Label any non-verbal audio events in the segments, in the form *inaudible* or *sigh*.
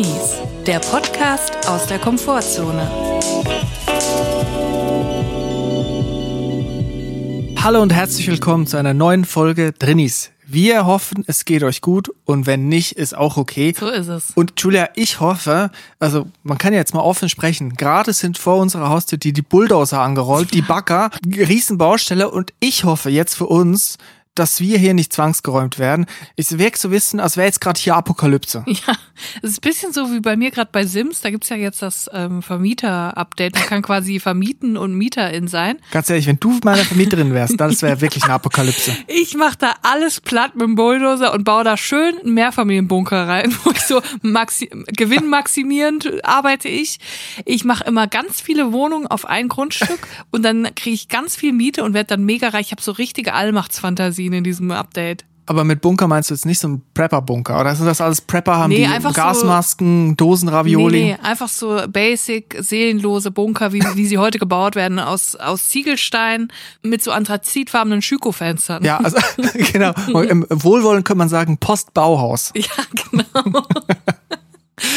Drinis, der Podcast aus der Komfortzone. Hallo und herzlich willkommen zu einer neuen Folge Drinis. Wir hoffen, es geht euch gut und wenn nicht, ist auch okay. So ist es. Und Julia, ich hoffe, also man kann ja jetzt mal offen sprechen, gerade sind vor unserer Haustür die, die Bulldozer angerollt, die Bagger, Riesenbaustelle und ich hoffe jetzt für uns, dass wir hier nicht zwangsgeräumt werden. Es wirkt so wissen, als wäre jetzt gerade hier Apokalypse. *laughs* Ja, es ist ein bisschen so wie bei mir gerade bei Sims. Da gibt's ja jetzt das ähm, Vermieter-Update. Man kann quasi vermieten und Mieterin sein. Ganz ehrlich, wenn du meine Vermieterin wärst, das wäre *laughs* wirklich eine Apokalypse. Ich mache da alles platt mit dem Bulldozer und baue da schön einen Mehrfamilienbunker rein, wo ich so maxi gewinnmaximierend arbeite ich. Ich mache immer ganz viele Wohnungen auf ein Grundstück und dann kriege ich ganz viel Miete und werde dann mega reich. Ich habe so richtige Allmachtsfantasien in diesem Update. Aber mit Bunker meinst du jetzt nicht so ein Prepper-Bunker? Oder sind das alles Prepper? Haben Nee, die einfach so- Gasmasken, Dosen Ravioli? Nee, nee, einfach so basic, seelenlose Bunker, wie, wie sie heute gebaut werden, aus, aus Ziegelstein mit so anthrazitfarbenen Schüko-Fenstern. Ja, also *laughs* genau. Und Im Wohlwollen könnte man sagen Postbauhaus. *laughs* Ja, genau. *laughs*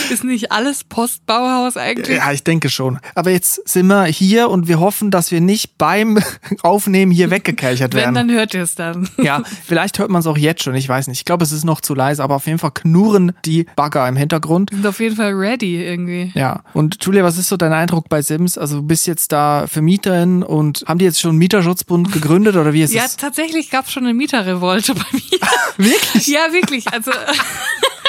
Ist nicht alles Postbauhaus eigentlich? Ja, ich denke schon. Aber jetzt sind wir hier und wir hoffen, dass wir nicht beim *laughs* Aufnehmen hier weggekelchert Wenn, werden. dann hört ihr es dann. Ja, vielleicht hört man es auch jetzt schon, ich weiß nicht. Ich glaube, es ist noch zu leise, aber auf jeden Fall knurren die Bagger im Hintergrund. Sind auf jeden Fall ready irgendwie. Ja, und Julia, was ist so dein Eindruck bei Sims? Also du bist jetzt da Vermieterin und haben die jetzt schon einen Mieterschutzbund gegründet oder wie ist Ja, es? tatsächlich gab es schon eine Mieterrevolte bei mir. *laughs* Wirklich? Ja, wirklich. Also *laughs*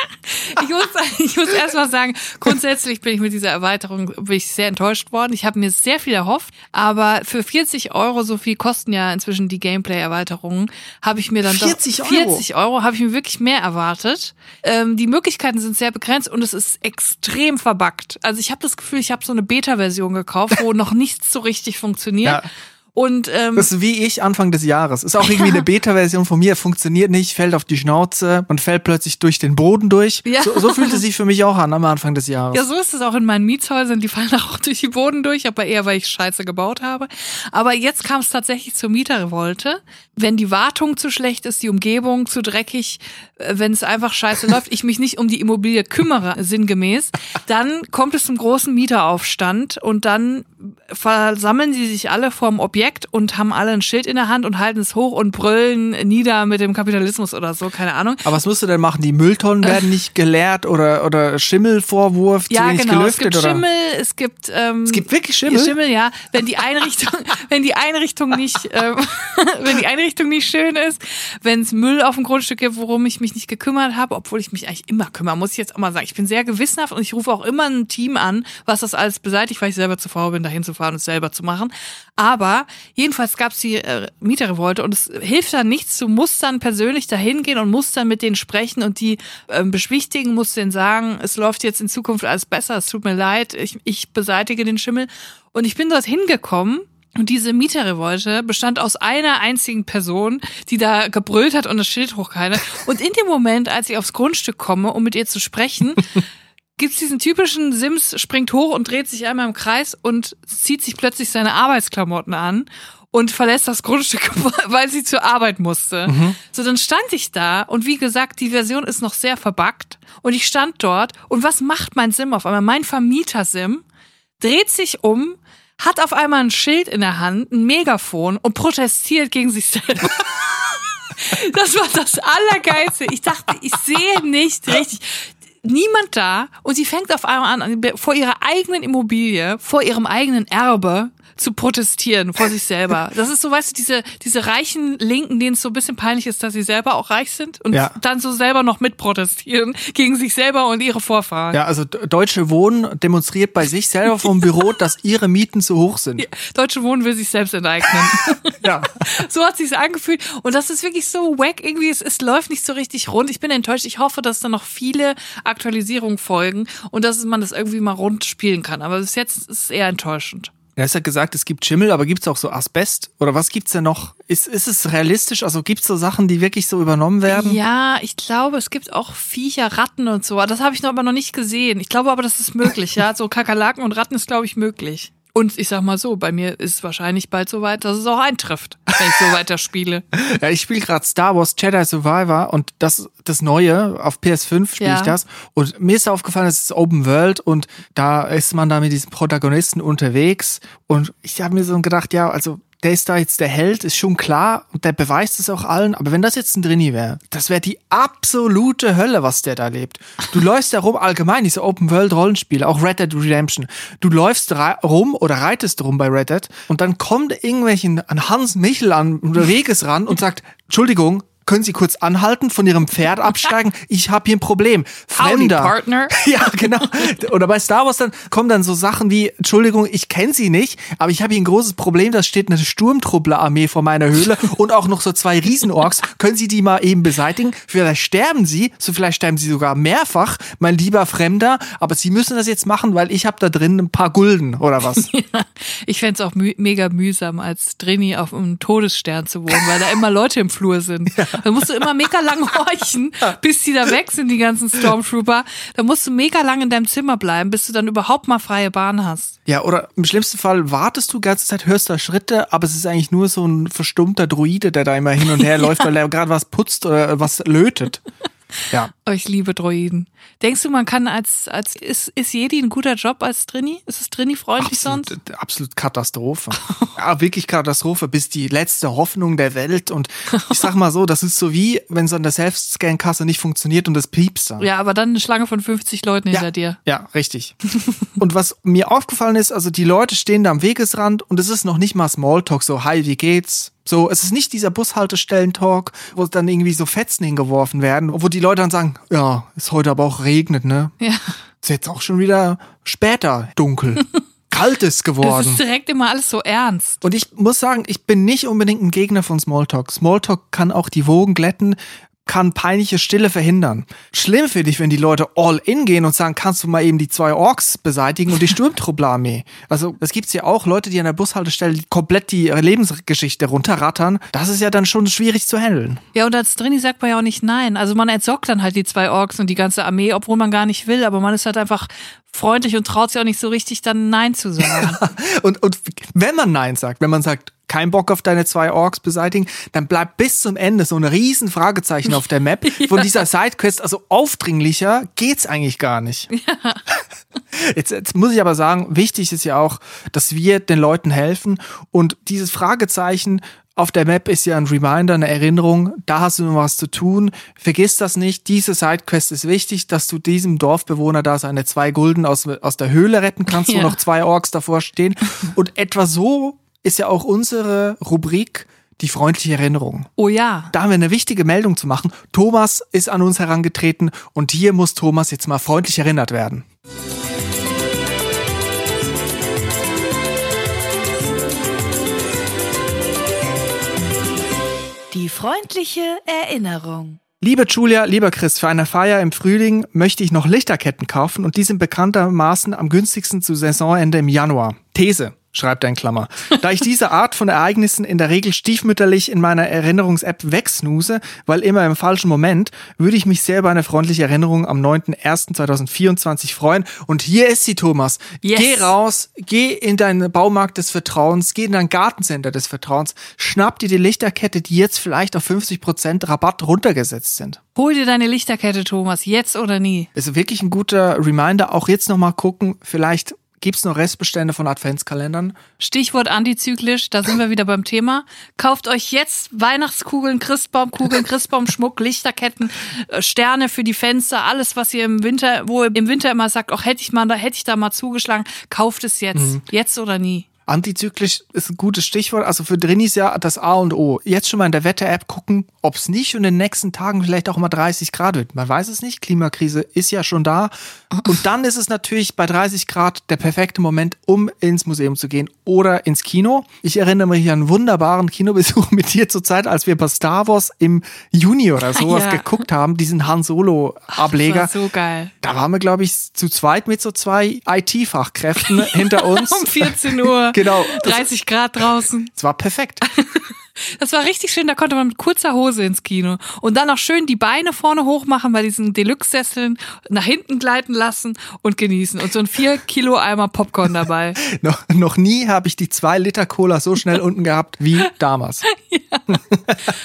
ich muss, *laughs* ich muss erst mal sagen, grundsätzlich bin ich mit dieser Erweiterung bin ich sehr enttäuscht worden. Ich habe mir sehr viel erhofft, aber für 40 Euro, so viel kosten ja inzwischen die Gameplay-Erweiterungen, habe ich mir dann 40 doch Euro? 40 Euro habe ich mir wirklich mehr erwartet. Ähm, die Möglichkeiten sind sehr begrenzt und es ist extrem verbuggt. Also ich habe das Gefühl, ich habe so eine Beta-Version gekauft, wo noch nichts so richtig funktioniert. Ja. Und ähm, Das ist wie ich Anfang des Jahres. Ist auch irgendwie eine *laughs* Beta-Version von mir, funktioniert nicht, fällt auf die Schnauze, man fällt plötzlich durch den Boden durch. Ja. So, so fühlt es sich für mich auch an am Anfang des Jahres. Ja, so ist es auch in meinen Mietshäusern. Die fallen *laughs* auch durch die Boden durch, aber eher, weil ich Scheiße gebaut habe. Aber jetzt kam es tatsächlich zur Mieterrevolte. Wenn die Wartung zu schlecht ist, die Umgebung zu dreckig, äh, wenn es einfach scheiße *laughs* läuft, ich mich nicht um die Immobilie kümmere, sinngemäß, dann kommt es zum großen Mieteraufstand und dann versammeln sie sich alle vorm Objekt und haben alle ein Schild in der Hand und halten es hoch und brüllen nieder mit dem Kapitalismus oder so, keine Ahnung. Aber was musst du denn machen? Die Mülltonnen werden nicht geleert oder, oder Schimmelvorwurf, Ja, wenig genau. Es gelüftet gibt oder? Schimmel, es gibt ähm, Es gibt wirklich Schimmel? Schimmel, ja. Wenn die Einrichtung, *laughs* wenn die Einrichtung nicht, ähm, *laughs* wenn die Einrichtung nicht schön ist, wenn es Müll auf dem Grundstück gibt, worum ich mich nicht gekümmert habe, obwohl ich mich eigentlich immer kümmere, muss ich jetzt auch mal sagen. Ich bin sehr gewissenhaft und ich rufe auch immer ein Team an, was das alles beseitigt, weil ich selber zu faul bin, dahin zu fahren und es selber zu machen. Aber jedenfalls gab es die äh, Mieterrevolte und es hilft dann nichts. Du musst dann persönlich dahin gehen und musst dann mit denen sprechen und die ähm, beschwichtigen, musst denen sagen, es läuft jetzt in Zukunft alles besser, es tut mir leid, ich, ich beseitige den Schimmel. Und ich bin dort hingekommen und diese Mieterrevolte bestand aus einer einzigen Person, die da gebrüllt hat und das Schild hochgehalten. Und in dem Moment, als ich aufs Grundstück komme, um mit ihr zu sprechen, gibt's diesen typischen Sims springt hoch und dreht sich einmal im Kreis und zieht sich plötzlich seine Arbeitsklamotten an und verlässt das Grundstück, *laughs* weil sie zur Arbeit musste. So, dann stand ich da und wie gesagt, die Version ist noch sehr verbuggt und ich stand dort und was macht mein Sim auf einmal? Mein Vermieter-Sim dreht sich um, hat auf einmal ein Schild in der Hand, ein Megafon und protestiert gegen sich selber. *laughs* Das war das Allergeilste. Ich dachte, ich sehe nicht richtig. Niemand da und sie fängt auf einmal an, vor ihrer eigenen Immobilie, vor ihrem eigenen Erbe zu protestieren vor sich selber. Das ist so, weißt du, diese, diese reichen Linken, denen es so ein bisschen peinlich ist, dass sie selber auch reich sind und Ja. dann so selber noch mit protestieren gegen sich selber und ihre Vorfahren. Ja, also Deutsche Wohnen demonstriert bei sich selber vom Büro, *laughs* dass ihre Mieten zu hoch sind. Deutsche Wohnen will sich selbst enteignen. *laughs* Ja. *laughs* so hat sich's angefühlt. Und das ist wirklich so wack. Irgendwie, es, es läuft nicht so richtig rund. Ich bin enttäuscht. Ich hoffe, dass da noch viele Aktualisierungen folgen und dass man das irgendwie mal rund spielen kann. Aber bis jetzt ist es eher enttäuschend. Du hast ja gesagt, es gibt Schimmel, aber gibt's auch so Asbest? Oder was gibt's denn noch? Ist, ist es realistisch? Also gibt's so Sachen, die wirklich so übernommen werden? Ja, ich glaube, es gibt auch Viecher, Ratten und so. Das habe ich noch aber noch nicht gesehen. Ich glaube aber, das ist möglich, ja. So Kakerlaken und Ratten ist, glaube ich, möglich. Und ich sag mal so, bei mir ist es wahrscheinlich bald so weit, dass es auch eintrifft, wenn ich so *laughs* weiter spiele. Ja, ich spiele gerade Star Wars Jedi Survivor und das das Neue auf PS5 spiele Ja. ich das und mir ist aufgefallen, es ist Open World und da ist man da mit diesen Protagonisten unterwegs und ich habe mir so gedacht, ja, also der ist da jetzt der Held, ist schon klar und der beweist es auch allen, aber wenn das jetzt ein Drini wäre, das wäre die absolute Hölle, was der da lebt. Du *laughs* läufst da rum, allgemein diese Open World Rollenspiele, auch Red Dead Redemption. Du läufst rum oder reitest rum bei Red Dead und dann kommt irgendwelchen an Hans Michel an der Wegesrand und sagt, Entschuldigung, können Sie kurz anhalten, von Ihrem Pferd *laughs* absteigen? Ich habe hier ein Problem. Howdy, Fremder. Partner. *laughs* Ja, genau. Oder bei Star Wars dann kommen dann so Sachen wie, Entschuldigung, ich kenne Sie nicht, aber ich habe hier ein großes Problem, da steht eine Sturmtruppler-Armee vor meiner Höhle *laughs* und auch noch so zwei Riesenorks. Können Sie die mal eben beseitigen? Vielleicht sterben Sie, so vielleicht sterben Sie sogar mehrfach, mein lieber Fremder, aber Sie müssen das jetzt machen, weil ich habe da drin ein paar Gulden oder was. Ich fänd's auch mü mega mühsam, als Drini auf einem Todesstern zu wohnen, weil da immer Leute im Flur sind. Da musst du immer mega lang *laughs* horchen, bis die da weg sind, die ganzen Stormtrooper. Da musst du mega lang in deinem Zimmer bleiben, bis du dann überhaupt mal freie Bahn hast. Ja, oder im schlimmsten Fall wartest du die ganze Zeit, hörst da Schritte, aber es ist eigentlich nur so ein verstummter Druide, der da immer hin und her *laughs* läuft, weil er gerade was putzt oder was lötet. Ja. Oh, ich liebe Droiden. Denkst du, man kann als, als, ist, ist Jedi ein guter Job als Drini? Ist es Drini-freundlich sonst? Absolut, absolut Katastrophe. *laughs* ja, wirklich Katastrophe, bis die letzte Hoffnung der Welt. Und ich sag mal so, das ist so wie, wenn es an der Selbstscan-Kasse nicht funktioniert und das piepst dann. Ja, aber dann eine Schlange von 50 Leuten hinter dir. Ja, richtig. und was mir aufgefallen ist, also die Leute stehen da am Wegesrand und es ist noch nicht mal Smalltalk, so, hi, wie geht's? So, es ist nicht dieser Bushaltestellen-Talk, wo dann irgendwie so Fetzen hingeworfen werden, wo die Leute dann sagen, ja, ist heute aber auch regnet, ne? Ja. Ist jetzt auch schon wieder später dunkel. *laughs* Kalt ist geworden. ist direkt immer alles so ernst. Und ich muss sagen, ich bin nicht unbedingt ein Gegner von Smalltalk. Smalltalk kann auch die Wogen glätten, kann peinliche Stille verhindern. Schlimm finde ich, wenn die Leute all in gehen und sagen, kannst du mal eben die zwei Orks beseitigen und die Sturmtruppler-Armee. Also, das gibt's ja auch, Leute, die an der Bushaltestelle komplett die ihre Lebensgeschichte runterrattern. Das ist ja dann schon schwierig zu handeln. Ja, und als Drini sagt man ja auch nicht nein. Also man entsorgt dann halt die zwei Orks und die ganze Armee, obwohl man gar nicht will, aber man ist halt einfach freundlich und traut sich auch nicht so richtig, dann Nein zu sagen. *laughs* Und, und wenn man Nein sagt, wenn man sagt, kein Bock auf deine zwei Orks beseitigen, dann bleibt bis zum Ende so ein riesen Fragezeichen auf der Map *laughs* von dieser Sidequest. Also aufdringlicher geht's eigentlich gar nicht. *laughs* Jetzt, jetzt muss ich aber sagen, wichtig ist ja auch, dass wir den Leuten helfen und dieses Fragezeichen auf der Map ist ja ein Reminder, eine Erinnerung, da hast du noch was zu tun. Vergiss das nicht, diese Sidequest ist wichtig, dass du diesem Dorfbewohner da seine zwei Gulden aus, aus der Höhle retten kannst, wo Ja. noch zwei Orks davor stehen. Und etwa so ist ja auch unsere Rubrik die freundliche Erinnerung. Oh ja. Da haben wir eine wichtige Meldung zu machen. Thomas ist an uns herangetreten und hier muss Thomas jetzt mal freundlich erinnert werden. Die freundliche Erinnerung. Liebe Julia, lieber Chris, für eine Feier im Frühling möchte ich noch Lichterketten kaufen und die sind bekanntermaßen am günstigsten zu Saisonende im Januar. These. Schreibt er in Klammer. Da ich diese Art von Ereignissen in der Regel stiefmütterlich in meiner Erinnerungs-App wegsnuse, weil immer im falschen Moment, würde ich mich sehr über eine freundliche Erinnerung am 9.01.2024 freuen. Und hier ist sie, Thomas. Yes. Geh raus, geh in deinen Baumarkt des Vertrauens, geh in dein Gartencenter des Vertrauens, schnapp dir die Lichterkette, die jetzt vielleicht auf 50% Rabatt runtergesetzt sind. Hol dir deine Lichterkette, Thomas, jetzt oder nie. ist wirklich ein guter Reminder. Auch jetzt nochmal gucken, vielleicht gibt's noch Restbestände von Adventskalendern. Stichwort antizyklisch, da sind wir wieder beim Thema. Kauft euch jetzt Weihnachtskugeln, Christbaumkugeln, *laughs* Christbaumschmuck, Lichterketten, äh, Sterne für die Fenster, alles, was ihr im Winter, wo ihr im Winter immer sagt, auch hätte ich mal da, hätte ich da mal zugeschlagen, kauft es jetzt. Jetzt oder nie. Antizyklisch ist ein gutes Stichwort. Also für Drinis ja das A und O. Jetzt schon mal in der Wetter-App gucken, ob's nicht und in den nächsten Tagen vielleicht auch mal 30 Grad wird. Man weiß es nicht. Klimakrise ist ja schon da. Und dann ist es natürlich bei 30 Grad der perfekte Moment, um ins Museum zu gehen oder ins Kino. Ich erinnere mich an einen wunderbaren Kinobesuch *laughs* mit dir zur Zeit, als wir bei Star Wars im Juni oder *laughs* sowas Ja. geguckt haben, diesen Han Solo-Ableger. Das war so geil. Da waren wir, glaube ich, zu zweit mit so zwei IT-Fachkräften hinter *laughs* uns. Um 14 Uhr. Genau. Das, 30 Grad draußen. *laughs* das war perfekt. *laughs* Das war richtig schön, da konnte man mit kurzer Hose ins Kino. Und dann noch schön die Beine vorne hoch machen bei diesen Deluxe-Sesseln, nach hinten gleiten lassen und genießen. Und so ein 4 Kilo Eimer Popcorn dabei. *laughs* noch, noch nie habe ich die zwei Liter Cola so schnell unten gehabt wie damals.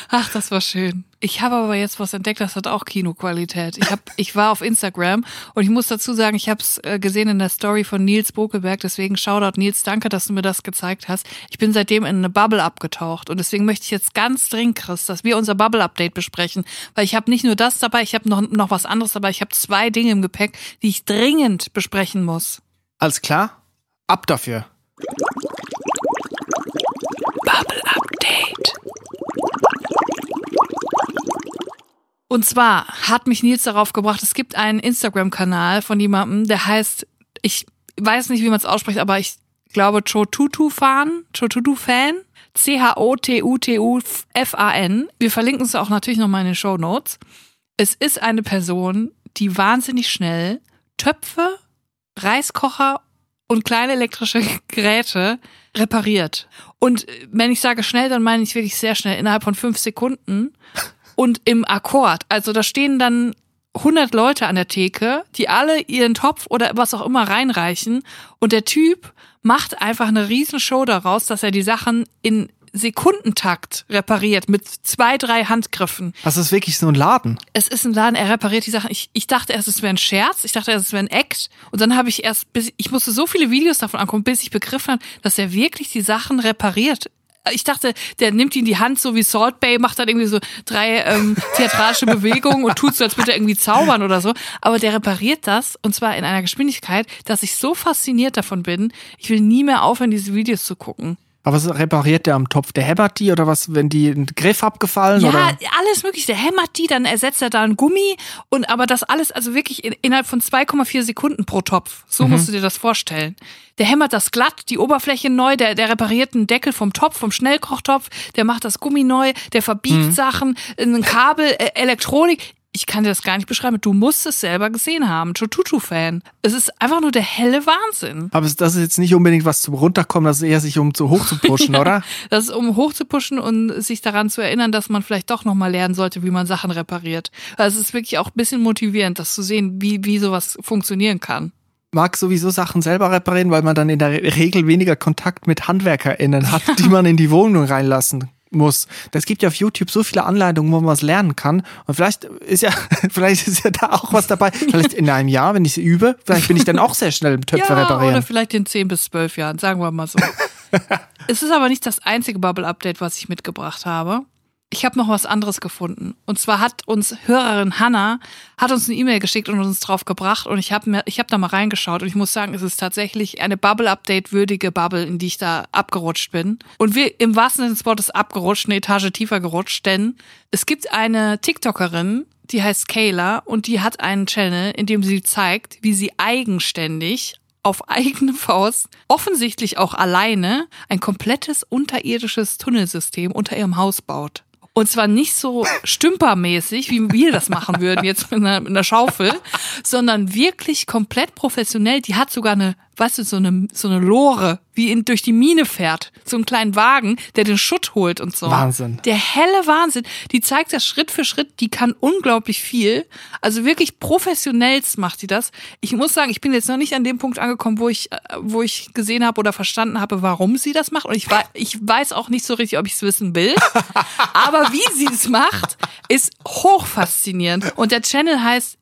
Ach, das war schön. Ich habe aber jetzt was entdeckt, das hat auch Kinoqualität. Ich hab, ich war auf Instagram und ich muss dazu sagen, ich habe es äh, gesehen in der Story von Nils Bokelberg, deswegen Shoutout Nils, danke, dass du mir das gezeigt hast. Ich bin seitdem in eine Bubble abgetaucht und deswegen möchte ich jetzt ganz dringend, Chris, dass wir unser Bubble-Update besprechen, weil ich habe nicht nur das dabei, ich habe noch, noch was anderes dabei, ich habe zwei Dinge im Gepäck, die ich dringend besprechen muss. Alles klar? Ab dafür. Bubble Update. Und zwar hat mich Nils darauf gebracht, es gibt einen Instagram-Kanal von jemandem, der heißt, ich weiß nicht, wie man es ausspricht, aber ich glaube Chotutu-Fan, Chotutu-Fan, C-H-O-T-U-T-U-F-A-N. Wir verlinken es auch natürlich nochmal in den Show Notes. Es ist eine Person, die wahnsinnig schnell Töpfe, Reiskocher und kleine elektrische *laughs* Geräte repariert. Und wenn ich sage schnell, dann meine ich wirklich sehr schnell, innerhalb von fünf Sekunden und im Akkord. Also da stehen dann 100 Leute an der Theke, die alle ihren Topf oder was auch immer reinreichen und der Typ macht einfach eine Riesenshow daraus, dass er die Sachen in Sekundentakt repariert mit zwei, drei Handgriffen. Das ist wirklich so ein Laden. Es ist ein Laden, er repariert die Sachen. Ich, ich dachte erst, es wäre ein Scherz. Ich dachte erst, es wäre ein Act. Und dann habe ich erst, bis, ich musste so viele Videos davon angucken, bis ich begriffen habe, dass er wirklich die Sachen repariert. Ich dachte, der nimmt ihn in die Hand, so wie Salt Bay, macht dann irgendwie so drei ähm, theatralische *laughs* Bewegungen und tut so, als würde er irgendwie zaubern oder so. Aber der repariert das und zwar in einer Geschwindigkeit, dass ich so fasziniert davon bin, ich will nie mehr aufhören, diese Videos zu gucken. Aber was repariert der am Topf? Der hämmert die oder was, wenn die ein Griff abgefallen? Ja, oder? alles mögliche. Der hämmert die, dann ersetzt er da ein Gummi und aber das alles, also wirklich in, innerhalb von 2,4 Sekunden pro Topf. So Mhm. musst du dir das vorstellen. Der hämmert das glatt, die Oberfläche neu, der, der repariert einen Deckel vom Topf, vom Schnellkochtopf, der macht das Gummi neu, der verbiegt Mhm. Sachen, ein Kabel, äh, Elektronik. Ich kann dir das gar nicht beschreiben. Du musst es selber gesehen haben. Chotutu-Fan. Es ist einfach nur der helle Wahnsinn. Aber das ist jetzt nicht unbedingt was zum Runterkommen, das ist eher sich um zu hoch zu pushen, *laughs* oder? Das ist, um hochzupuschen und sich daran zu erinnern, dass man vielleicht doch nochmal lernen sollte, wie man Sachen repariert. Also es ist wirklich auch ein bisschen motivierend, das zu sehen, wie, wie sowas funktionieren kann. Mag sowieso Sachen selber reparieren, weil man dann in der Regel weniger Kontakt mit HandwerkerInnen hat, die man in die Wohnung reinlassen muss. Es gibt ja auf YouTube so viele Anleitungen, wo man was lernen kann. Und vielleicht ist ja, *laughs* vielleicht ist ja da auch was dabei. Vielleicht in einem Jahr, wenn ich sie übe, vielleicht bin ich dann auch sehr schnell im Töpfe ja, reparieren. oder vielleicht in 10 bis 12 Jahren, sagen wir mal so. *laughs* es ist aber nicht das einzige Bubble-Update, was ich mitgebracht habe. Ich habe noch was anderes gefunden. Und zwar hat uns Hörerin Hanna hat uns eine E-Mail geschickt und uns drauf gebracht. Und ich habe mir, ich habe da mal reingeschaut und ich muss sagen, es ist tatsächlich eine Bubble-Update würdige Bubble, in die ich da abgerutscht bin. Und wir im wahrsten Sinne des Wortes abgerutscht, eine Etage tiefer gerutscht, denn es gibt eine TikTokerin, die heißt Kayla und die hat einen Channel, in dem sie zeigt, wie sie eigenständig auf eigene Faust, offensichtlich auch alleine, ein komplettes unterirdisches Tunnelsystem unter ihrem Haus baut. Und zwar nicht so stümpermäßig, wie wir das machen würden jetzt mit einer, mit einer Schaufel, sondern wirklich komplett professionell. Die hat sogar eine, weißt du, so eine, so eine Lore, wie in, durch die Mine fährt. So einen kleinen Wagen, der den Schutt holt und so. Wahnsinn. Der helle Wahnsinn. Die zeigt das Schritt für Schritt. Die kann unglaublich viel. Also wirklich professionellst macht die das. Ich muss sagen, ich bin jetzt noch nicht an dem Punkt angekommen, wo ich, äh, wo ich gesehen habe oder verstanden habe, warum sie das macht. Und ich, wei- ich weiß auch nicht so richtig, ob ich es wissen will. *laughs* Aber wie sie es macht, ist hochfaszinierend. Und der Channel heißt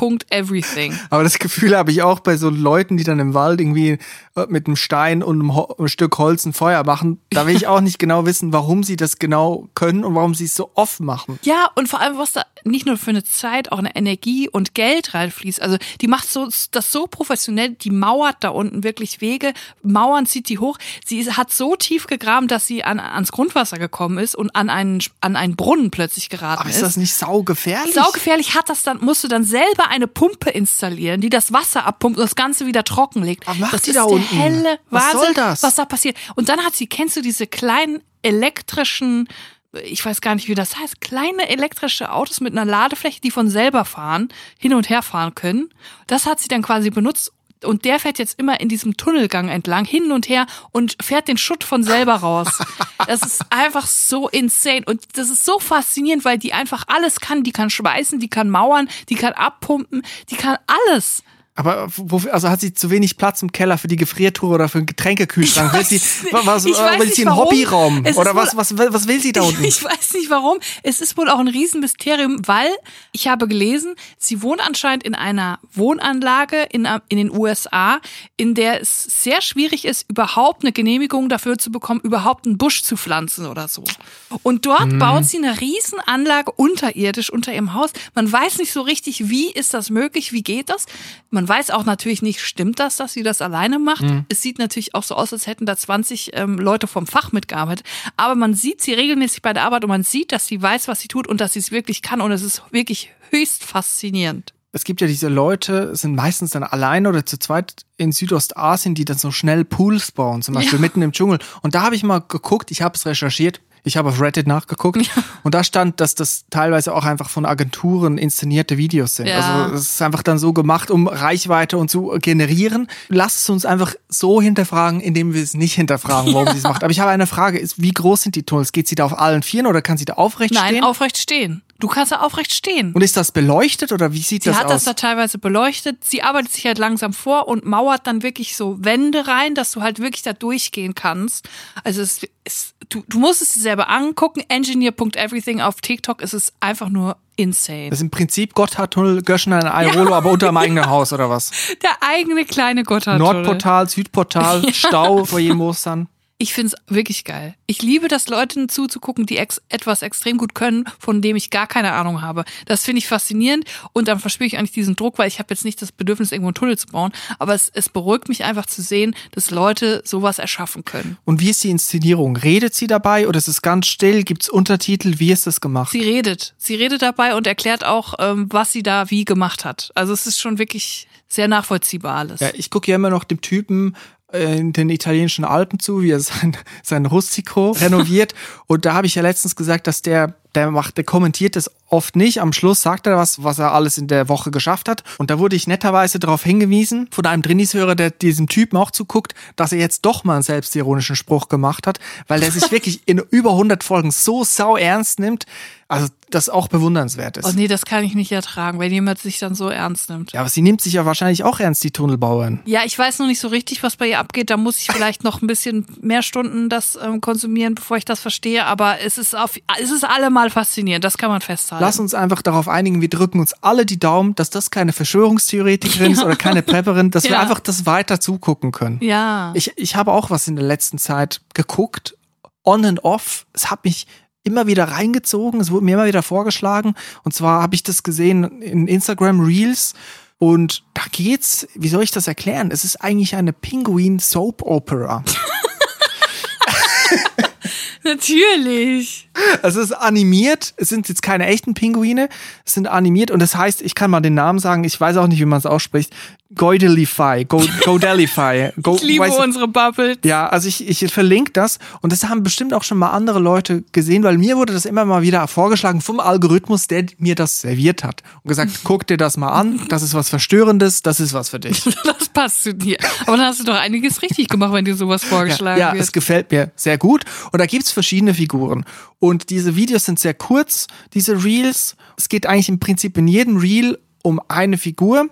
Engineer.everything. *laughs* Aber das Gefühl habe ich auch bei so Leuten, die dann im Wald irgendwie äh, mit einem Stein und einem, Ho Stück Holz ein Feuer machen. Da will ich auch nicht genau wissen, warum sie das genau können und warum sie es so oft machen. Ja, und vor allem, was da nicht nur für eine Zeit, auch eine Energie und Geld reinfließt. Also die macht so das so professionell, die mauert da unten wirklich Wege, Mauern zieht die hoch. Sie ist, hat so tief gegraben, dass sie an, ans Grundwasser gekommen ist und an einen, an einen Brunnen plötzlich geraten Aber ist das nicht saugefährlich? Saugefährlich hat das dann, musst du dann selber eine Pumpe installieren, die das Wasser abpumpt und das Ganze wieder trocken legt. Was macht das ist da der unten? helle Was Wahnsinn, soll das? was da passiert. Und dann hat sie, kennst du diese kleinen elektrischen, ich weiß gar nicht, wie das heißt, kleine elektrische Autos mit einer Ladefläche, die von selber fahren, hin und her fahren können. Das hat sie dann quasi benutzt. Und der fährt jetzt immer in diesem Tunnelgang entlang, hin und her und fährt den Schutt von selber raus. *laughs* Das ist einfach so insane. Und das ist so faszinierend, weil die einfach alles kann. Die kann schweißen, die kann mauern, die kann abpumpen, die kann alles. Aber wo, also hat sie zu wenig Platz im Keller für die Gefriertruhe oder für einen Getränkekühlschrank? Will sie, was, ich will sie einen. Hobbyraum? Es Oder was, was, was will sie da unten? *laughs* Ich weiß nicht warum. Es ist wohl auch ein Riesenmysterium, weil ich habe gelesen, sie wohnt anscheinend in einer Wohnanlage in, in den USA, in der es sehr schwierig ist, überhaupt eine Genehmigung dafür zu bekommen, überhaupt einen Busch zu pflanzen oder so. Und dort Mhm. baut sie eine Riesenanlage unterirdisch unter ihrem Haus. Man weiß nicht so richtig, wie ist das möglich, wie geht das. Man weiß auch natürlich nicht, stimmt das, dass sie das alleine macht. Mhm. Es sieht natürlich auch so aus, als hätten da 20 ähm, Leute vom Fach mitgearbeitet. Aber man sieht sie regelmäßig bei der Arbeit und man sieht, dass sie weiß, was sie tut und dass sie es wirklich kann. Und es ist wirklich höchst faszinierend. es gibt ja diese Leute, sind meistens dann alleine oder zu zweit in Südostasien, die dann so schnell Pools bauen, zum Beispiel Ja. mitten im Dschungel. Und da habe ich mal geguckt, ich habe es recherchiert, ich habe auf Reddit nachgeguckt und da stand, dass das teilweise auch einfach von Agenturen inszenierte Videos sind. Ja. Also es ist einfach dann so gemacht, um Reichweite und zu generieren. Lasst es uns einfach so hinterfragen, indem wir es nicht hinterfragen, warum sie es *laughs* macht. Aber ich habe eine Frage, ist, wie groß sind die Tunnels? Geht sie da auf allen Vieren oder kann sie da aufrecht Nein, stehen? aufrecht stehen. Du kannst da aufrecht stehen. und ist das beleuchtet oder wie sieht Sie das hat aus? das da teilweise beleuchtet. Sie arbeitet sich halt langsam vor und mauert dann wirklich so Wände rein, dass du halt wirklich da durchgehen kannst. Also es ist, du, du musst es dir selber angucken. Engineer.everything auf TikTok ist es einfach nur insane. Das ist im Prinzip Gotthardtunnel, Göschen ein Airolo, aber unter dem eigenen Haus oder was? *laughs* Der eigene kleine Gotthard. Nordportal, Südportal, *laughs* Stau vor jedem Ostern. Ich find's wirklich geil. Ich liebe das, Leuten zuzugucken, die ex etwas extrem gut können, von dem ich gar keine Ahnung habe. Das finde ich faszinierend und dann verspüre ich eigentlich diesen Druck, weil ich habe jetzt nicht das Bedürfnis, irgendwo einen Tunnel zu bauen, aber es, es beruhigt mich einfach zu sehen, dass Leute sowas erschaffen können. Und wie ist die Inszenierung? Redet sie dabei oder ist es ganz still? Gibt's Untertitel? Wie ist das gemacht? Sie redet. Sie redet dabei und erklärt auch, ähm, was sie da wie gemacht hat. Also es ist schon wirklich sehr nachvollziehbar alles. Ja, ich gucke ja immer noch dem Typen in den italienischen Alpen zu, wie er sein, *laughs* sein Rustico renoviert. *laughs* Und da habe ich ja letztens gesagt, dass der, der macht, der kommentiert das oft nicht. Am Schluss sagt er was, was er alles in der Woche geschafft hat. Und da wurde ich netterweise darauf hingewiesen, von einem Trainingshörer, der diesem Typen auch zuguckt, dass er jetzt doch mal einen selbstironischen Spruch gemacht hat, weil der sich *laughs* wirklich in über 100 Folgen so sau ernst nimmt. Also, das auch bewundernswert ist. Oh nee, das kann ich nicht ertragen, wenn jemand sich dann so ernst nimmt. Ja, aber sie nimmt sich ja wahrscheinlich auch ernst, die Tunnelbauerin. Ja, ich weiß noch nicht so richtig, was bei ihr abgeht. Da muss ich vielleicht noch ein bisschen mehr Stunden das ähm, konsumieren, bevor ich das verstehe. Aber es ist auf, es ist allemal faszinierend. Das kann man festhalten. Lass uns einfach darauf einigen, wir drücken uns alle die Daumen, dass das keine Verschwörungstheoretikerin ist *laughs* oder keine Prepperin, dass wir Ja. einfach das weiter zugucken können. ja. Ich, ich habe auch was in der letzten Zeit geguckt, on and off. Es hat mich immer wieder reingezogen, es wurde mir immer wieder vorgeschlagen. Und zwar habe ich das gesehen in Instagram Reels. Und da geht's, wie soll ich das erklären? Es ist eigentlich eine Pinguin Soap Opera. *laughs* Natürlich. Also es ist animiert, es sind jetzt keine echten Pinguine, es sind animiert und das heißt, ich kann mal den Namen sagen, ich weiß auch nicht, wie man es ausspricht. Goidelify, Go, Godelify. Go, Ich liebe unsere Bubbles. Ja, also ich, ich verlinke das und das haben bestimmt auch schon mal andere Leute gesehen, weil mir wurde das immer mal wieder vorgeschlagen vom Algorithmus, der mir das serviert hat und gesagt, *laughs* guck dir das mal an, das ist was Verstörendes, das ist was für dich. *laughs* Das passt zu dir. Aber dann hast du doch einiges richtig gemacht, wenn dir sowas vorgeschlagen ja, wird. es gefällt mir sehr gut. Und da gibt's verschiedene Figuren. Und diese Videos sind sehr kurz, diese Reels. Es geht eigentlich im Prinzip in jedem Reel um eine Figur.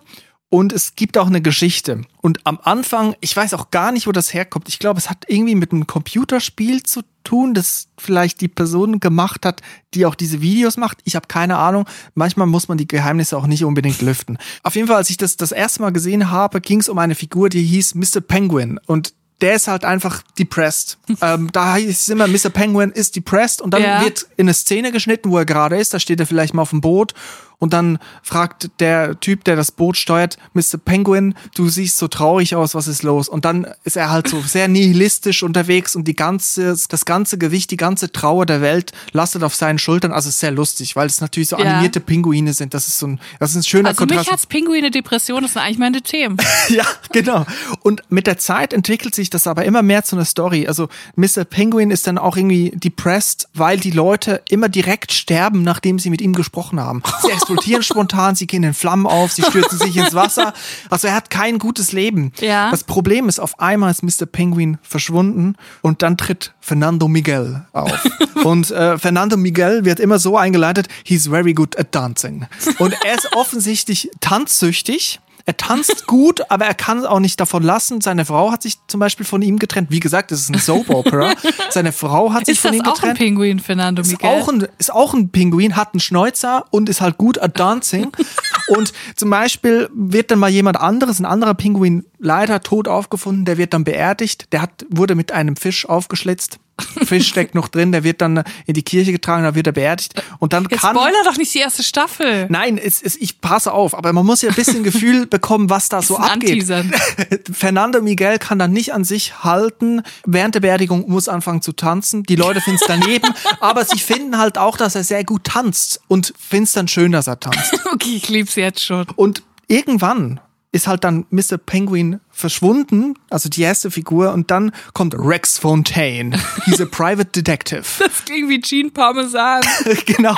Und es gibt auch eine Geschichte. Und am Anfang, ich weiß auch gar nicht, wo das herkommt. Ich glaube, es hat irgendwie mit einem Computerspiel zu tun, das vielleicht die Person gemacht hat, die auch diese Videos macht. Ich habe keine Ahnung. Manchmal muss man die Geheimnisse auch nicht unbedingt lüften. Auf jeden Fall, als ich das das erste Mal gesehen habe, ging es um eine Figur, die hieß Mr. Penguin. Und der ist halt einfach depressed. *laughs* ähm, da heißt es immer, Mr. Penguin ist depressed und dann Ja. wird in eine Szene geschnitten, wo er gerade ist. Da steht er vielleicht mal auf dem Boot und dann fragt der Typ, der das Boot steuert, Mr. Penguin, du siehst so traurig aus, was ist los? Und dann ist er halt so sehr nihilistisch unterwegs und die ganze, das ganze Gewicht, die ganze Trauer der Welt lastet auf seinen Schultern. Also ist sehr lustig, weil es natürlich so Ja. animierte Pinguine sind. Das ist so ein, das ist ein schöner Also mich Kontrast. hat's Pinguine Depression, das sind eigentlich meine Themen. *laughs* Ja, genau. Und mit der Zeit entwickelt sich das aber immer mehr zu einer Story. Also Mr. Penguin ist dann auch irgendwie depressed, weil die Leute immer direkt sterben, nachdem sie mit ihm gesprochen haben. *laughs* Zuerst explodieren spontan, sie gehen in Flammen auf, sie stürzen sich ins Wasser. Also er hat kein gutes Leben. Ja. Das Problem ist, auf einmal ist Mr. Penguin verschwunden und dann tritt Fernando Miguel auf. *laughs* und äh, Fernando Miguel wird immer so eingeleitet, he's very good at dancing. Und er ist *laughs* offensichtlich tanzsüchtig. Er tanzt gut, aber er kann es auch nicht davon lassen. Seine Frau hat sich zum Beispiel von ihm getrennt. Wie gesagt, es ist ein Soap Opera. *laughs* Seine Frau hat sich Ist von das ihm auch ein getrennt. Pinguin, Fernando Ist Miguel? auch, ein, ist auch ein Pinguin, hat einen Schnäuzer und ist halt gut at dancing. *laughs* und zum Beispiel wird dann mal jemand anderes, ein anderer Pinguin, leider tot aufgefunden, der wird dann beerdigt. Der hat, wurde mit einem Fisch aufgeschlitzt. Fisch steckt noch drin, der wird dann in die Kirche getragen, da wird er beerdigt. Und dann Jetzt kann. spoiler doch nicht die erste Staffel. Nein, es, es, ich passe auf, aber man muss ja ein bisschen Gefühl *laughs* bekommen, was da so abgeht. *laughs* Fernando Miguel kann dann nicht an sich halten. Während der Beerdigung muss anfangen zu tanzen. Die Leute finden es daneben, *laughs* aber sie finden halt auch, dass er sehr gut tanzt und finden es dann schön, dass er tanzt. Okay, ich lieb's jetzt schon. Und irgendwann ist halt dann Mr. Penguin verschwunden, also die erste Figur, und dann kommt Rex Fontaine. He's a private detective. Das klingt wie Gene Parmesan. *laughs* genau.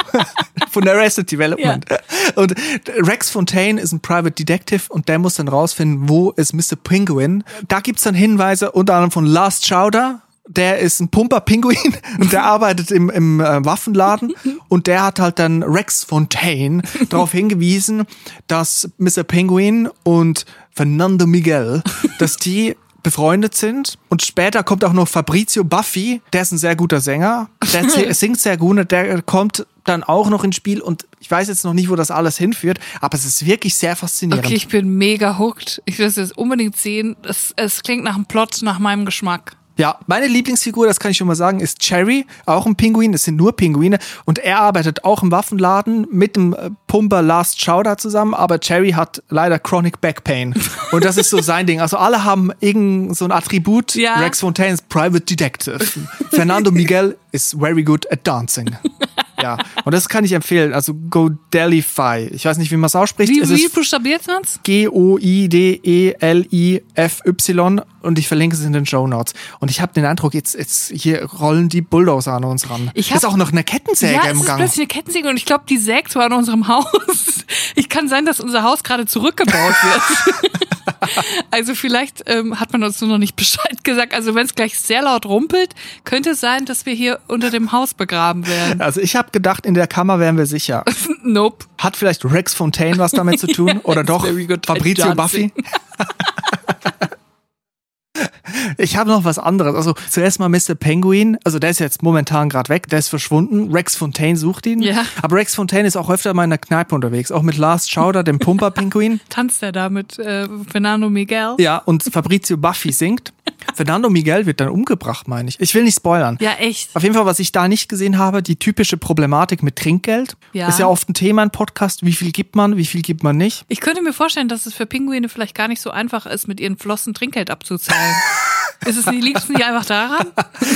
Von Arrested Development. Und Rex Fontaine ist ein Private Detective und der muss dann rausfinden, wo ist Mr. Penguin. Da gibt's dann Hinweise unter anderem von Last Chowder. Der ist ein Pumper-Pinguin *laughs* und der arbeitet im, im äh, Waffenladen *laughs* und der hat halt dann Rex Fontaine darauf *laughs* hingewiesen, dass Mr. Penguin und Fernando Miguel, dass die befreundet sind. Und später kommt auch noch Fabrizio Buffy, der ist ein sehr guter Sänger. Der singt sehr gut und der kommt dann auch noch ins Spiel und ich weiß jetzt noch nicht, wo das alles hinführt, aber es ist wirklich sehr faszinierend. Okay, ich bin mega hooked. Ich will es jetzt unbedingt sehen. Es, es klingt nach einem Plot, nach meinem Geschmack. Ja, meine Lieblingsfigur, das kann ich schon mal sagen, ist Cherry, auch ein Pinguin. Es sind nur Pinguine und er arbeitet auch im Waffenladen mit dem äh, Pumper Last Chowder zusammen, aber Cherry hat leider Chronic Back Pain *laughs* und das ist so sein Ding. Also alle haben irgend so ein Attribut. Ja. Rex Fontaine ist Private Detective. Fernando Miguel ist very good at dancing. *laughs* Ja, und das kann ich empfehlen. Also Godelify. Ich weiß nicht, wie man es ausspricht. Wie, es wie ist buchstabiert man's? G-O-I-D-E-L-I-F-Y und ich verlinke es in den Show Notes. Und ich habe den Eindruck, jetzt, jetzt hier rollen die Bulldozer an uns ran. Ich ist hab- auch noch eine Kettensäge Ja, es im ist Gang. plötzlich eine Kettensäge und ich glaube, die sägt zwar an unserem *laughs* Haus. Ich kann sein, dass unser Haus gerade zurückgebaut wird. *laughs* also vielleicht ähm, hat man uns nur noch nicht Bescheid *laughs* gesagt. Also wenn es gleich sehr laut rumpelt, könnte es sein, dass wir hier unter dem Haus begraben werden. Also ich habe gedacht, in der Kammer wären wir sicher. *laughs* nope. Hat vielleicht Rex Fontaine was damit zu tun? *laughs* Oder doch Fabrizio. Buffy? Ich habe noch was anderes. Also zuerst mal Mr. Penguin. Also der ist jetzt momentan gerade weg. Der ist verschwunden. Rex Fontaine sucht ihn. Ja. Aber Rex Fontaine ist auch öfter mal in der Kneipe unterwegs. Auch mit Last Chowder, dem Pumper-Pinguin. *laughs* Tanzt er da mit äh, Fernando Miguel? Ja, und Fabrizio Buffy singt. *laughs* Fernando Miguel wird dann umgebracht, meine ich. Ich will nicht spoilern. Ja, echt. Auf jeden Fall, was ich da nicht gesehen habe, die typische Problematik mit Trinkgeld. Ja. Ist ja oft ein Thema im Podcast. Wie viel gibt man, wie viel gibt man nicht? Ich könnte mir vorstellen, dass es für Pinguine vielleicht gar nicht so einfach ist, mit ihren Flossen Trinkgeld abzuzahlen. *laughs* ist es liegt es nicht einfach daran?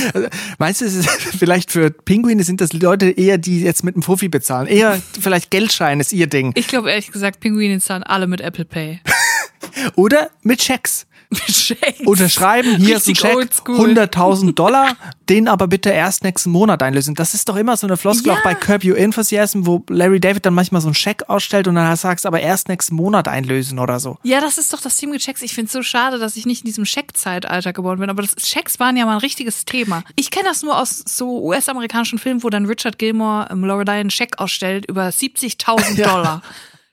*laughs* Meinst du, es ist *laughs* vielleicht für Pinguine sind das Leute eher, die jetzt mit dem Fuffi bezahlen? Eher vielleicht Geldschein ist ihr Ding. Ich glaube ehrlich gesagt, Pinguine zahlen alle mit Apple Pay. *laughs* Oder mit Schecks. *laughs* Unterschreiben, hier ist ein Richtig Scheck, oldschool. 100.000 *laughs* Dollar, den aber bitte erst nächsten Monat einlösen. Das ist doch immer so eine Floskel Ja. auch bei Curb Your Enthusiasm, wo Larry David dann manchmal so einen Scheck ausstellt und dann sagst aber erst nächsten Monat einlösen oder so. Ja, das ist doch das Thema mit Schecks. Ich finde es so schade, dass ich nicht in diesem Scheck-Zeitalter geboren bin. Aber das, Schecks waren ja mal ein richtiges Thema. Ich kenne das nur aus so US-amerikanischen Filmen, wo dann Richard Gilmore im Lorelei einen Scheck ausstellt über 70.000 *laughs* Dollar.